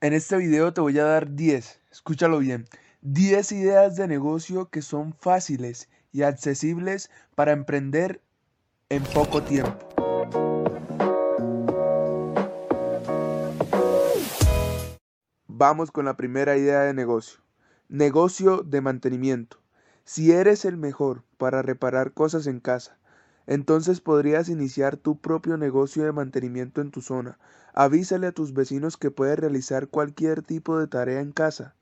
En este video te voy a dar 10, escúchalo bien, 10 ideas de negocio que son fáciles y accesibles para emprender en poco tiempo. Vamos con la primera idea de negocio. Negocio de mantenimiento. Si eres el mejor para reparar cosas en casa, entonces podrías iniciar tu propio negocio de mantenimiento en tu zona. Avísale a tus vecinos que puedes realizar cualquier tipo de tarea en casa,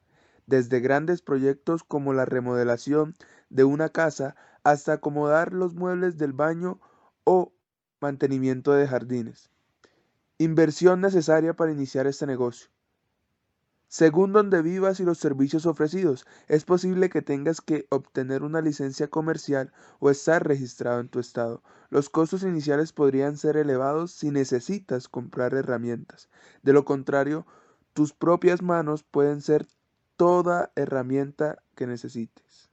desde grandes proyectos como la remodelación de una casa hasta acomodar los muebles del baño o mantenimiento de jardines. Inversión necesaria para iniciar este negocio. Según donde vivas y los servicios ofrecidos, es posible que tengas que obtener una licencia comercial o estar registrado en tu estado. Los costos iniciales podrían ser elevados si necesitas comprar herramientas. De lo contrario, tus propias manos pueden ser toda herramienta que necesites.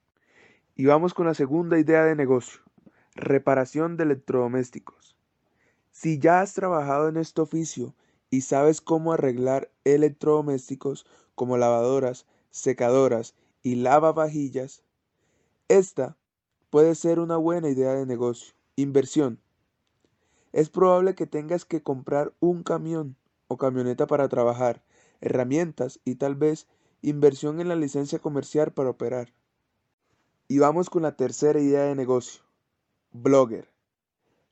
Y vamos con la segunda idea de negocio, reparación de electrodomésticos. Si ya has trabajado en este oficio y sabes cómo arreglar electrodomésticos como lavadoras, secadoras y lavavajillas, esta puede ser una buena idea de negocio. Inversión. Es probable que tengas que comprar un camión o camioneta para trabajar, herramientas y tal vez inversión en la licencia comercial para operar. Y vamos con la tercera idea de negocio. Blogger.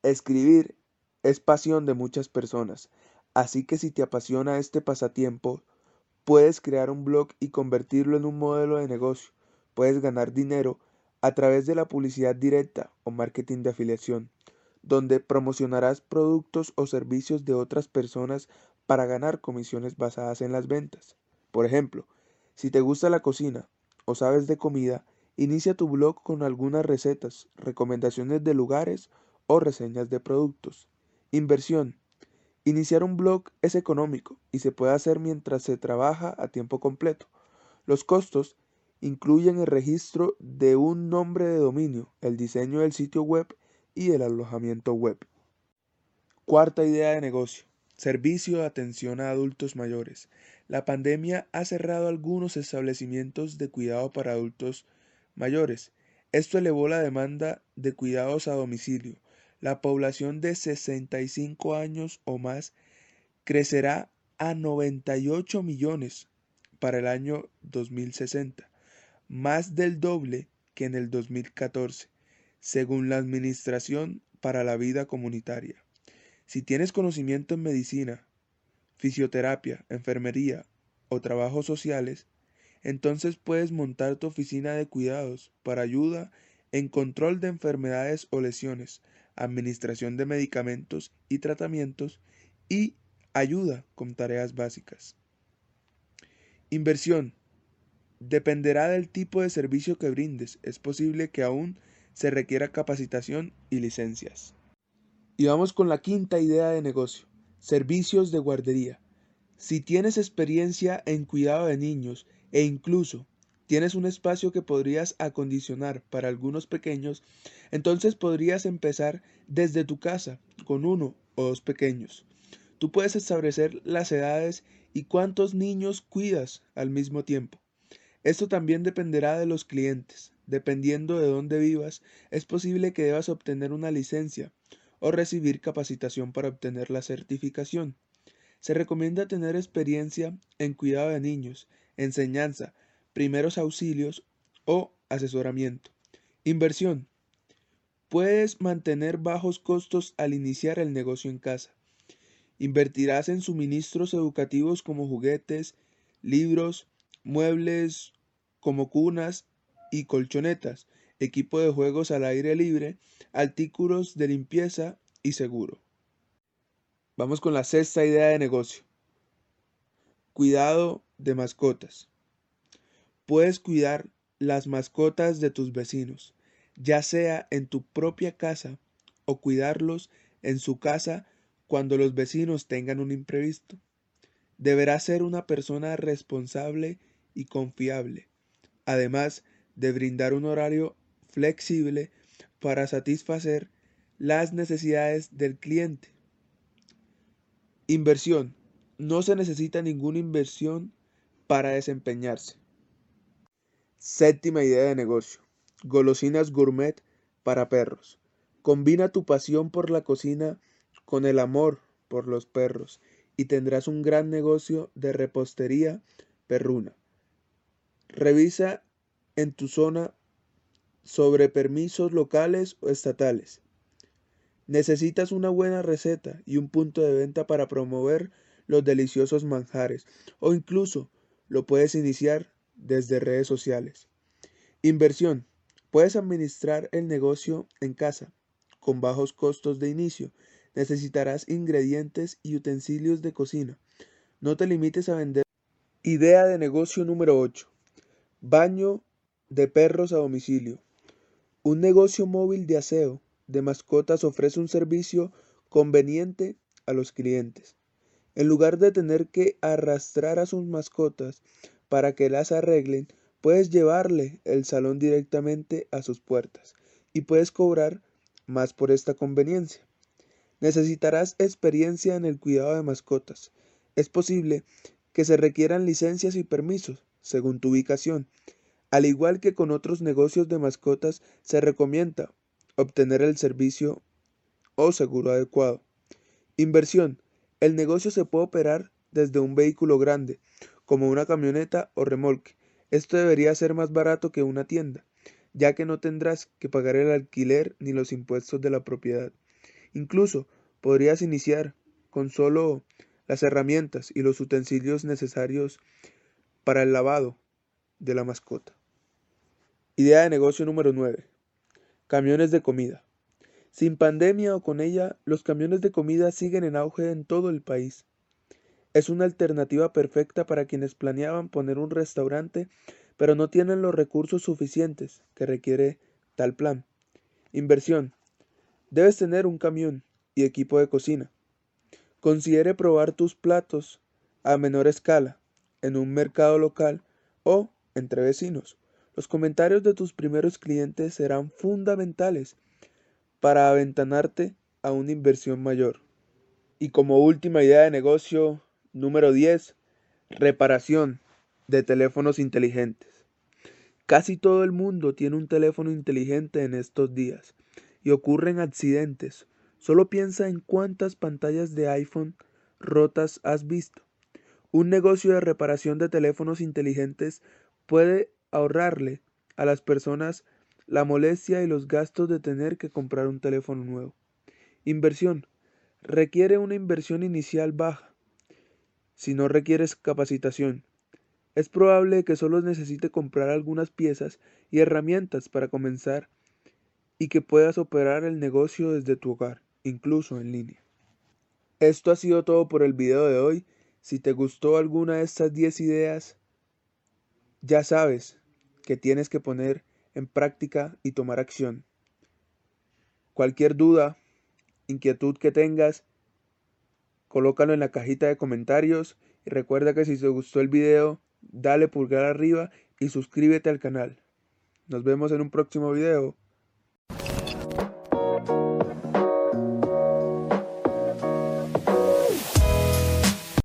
Escribir es pasión de muchas personas. Así que si te apasiona este pasatiempo, puedes crear un blog y convertirlo en un modelo de negocio. Puedes ganar dinero a través de la publicidad directa o marketing de afiliación, donde promocionarás productos o servicios de otras personas para ganar comisiones basadas en las ventas. Por ejemplo, si te gusta la cocina o sabes de comida, inicia tu blog con algunas recetas, recomendaciones de lugares o reseñas de productos. Inversión. Iniciar un blog es económico y se puede hacer mientras se trabaja a tiempo completo. Los costos incluyen el registro de un nombre de dominio, el diseño del sitio web y el alojamiento web. Cuarta idea de negocio. Servicio de atención a adultos mayores. La pandemia ha cerrado algunos establecimientos de cuidado para adultos mayores. Esto elevó la demanda de cuidados a domicilio, la población de 65 años o más crecerá a 98 millones para el año 2060, más del doble que en el 2014, según la Administración para la Vida Comunitaria. Si tienes conocimiento en medicina, fisioterapia, enfermería o trabajos sociales, entonces puedes montar tu oficina de cuidados para ayuda en control de enfermedades o lesiones, administración de medicamentos y tratamientos y ayuda con tareas básicas. Inversión. Dependerá del tipo de servicio que brindes. Es posible que aún se requiera capacitación y licencias. Y vamos con la quinta idea de negocio. Servicios de guardería. Si tienes experiencia en cuidado de niños e incluso tienes un espacio que podrías acondicionar para algunos pequeños, entonces podrías empezar desde tu casa con uno o dos pequeños. Tú puedes establecer las edades y cuántos niños cuidas al mismo tiempo. Esto también dependerá de los clientes. Dependiendo de dónde vivas, es posible que debas obtener una licencia o recibir capacitación para obtener la certificación. Se recomienda tener experiencia en cuidado de niños, enseñanza, primeros auxilios o asesoramiento. Inversión. Puedes mantener bajos costos al iniciar el negocio en casa. Invertirás en suministros educativos como juguetes, libros, muebles como cunas y colchonetas, equipo de juegos al aire libre, artículos de limpieza y seguro. Vamos con la sexta idea de negocio. Cuidado de mascotas. Puedes cuidar las mascotas de tus vecinos, ya sea en tu propia casa o cuidarlos en su casa cuando los vecinos tengan un imprevisto. Deberás ser una persona responsable y confiable, además de brindar un horario flexible para satisfacer las necesidades del cliente. Inversión. no se necesita ninguna inversión para desempeñarse. Séptima idea de negocio. Golosinas gourmet para perros. Combina tu pasión por la cocina con el amor por los perros y tendrás un gran negocio de repostería perruna. Revisa en tu zona sobre permisos locales o estatales. Necesitas una buena receta y un punto de venta para promover los deliciosos manjares o incluso lo puedes iniciar desde redes sociales. Inversión. Puedes administrar el negocio en casa con bajos costos de inicio. Necesitarás ingredientes y utensilios de cocina. No te limites a vender. Idea de negocio número 8. Baño de perros a domicilio. Un negocio móvil de aseo de mascotas ofrece un servicio conveniente a los clientes. En lugar de tener que arrastrar a sus mascotas para que las arreglen, puedes llevarle el salón directamente a sus puertas y puedes cobrar más por esta conveniencia. Necesitarás experiencia en el cuidado de mascotas. Es posible que se requieran licencias y permisos, según tu ubicación. Al igual que con otros negocios de mascotas, se recomienda obtener el servicio o seguro adecuado. Inversión. El negocio se puede operar desde un vehículo grande, como una camioneta o remolque. Esto debería ser más barato que una tienda ya que no tendrás que pagar el alquiler ni los impuestos de la propiedad. Incluso podrías iniciar con solo las herramientas y los utensilios necesarios para el lavado de la mascota. Idea de negocio número 9. Camiones de comida. Sin pandemia o con ella, los camiones de comida siguen en auge en todo el país. Es una alternativa perfecta para quienes planeaban poner un restaurante pero no tienen los recursos suficientes que requiere tal plan. Inversión. Debes tener un camión y equipo de cocina. Considere probar tus platos a menor escala en un mercado local o entre vecinos. Los comentarios de tus primeros clientes serán fundamentales para aventanarte a una inversión mayor. Y como última idea de negocio, número 10, reparación de teléfonos inteligentes. Casi todo el mundo tiene un teléfono inteligente en estos días y ocurren accidentes. Solo piensa en cuántas pantallas de iPhone rotas has visto. Un negocio de reparación de teléfonos inteligentes puede ahorrarle a las personas la molestia y los gastos de tener que comprar un teléfono nuevo. Inversión. Requiere una inversión inicial baja. Si no requieres capacitación, es probable que solo necesite comprar algunas piezas y herramientas para comenzar y que puedas operar el negocio desde tu hogar, incluso en línea. Esto ha sido todo por el video de hoy. Si te gustó alguna de estas 10 ideas, ya sabes que tienes que poner en práctica y tomar acción. Cualquier duda, inquietud que tengas, colócalo en la cajita de comentarios y recuerda que si te gustó el video, dale pulgar arriba y suscríbete al canal. Nos vemos en un próximo video.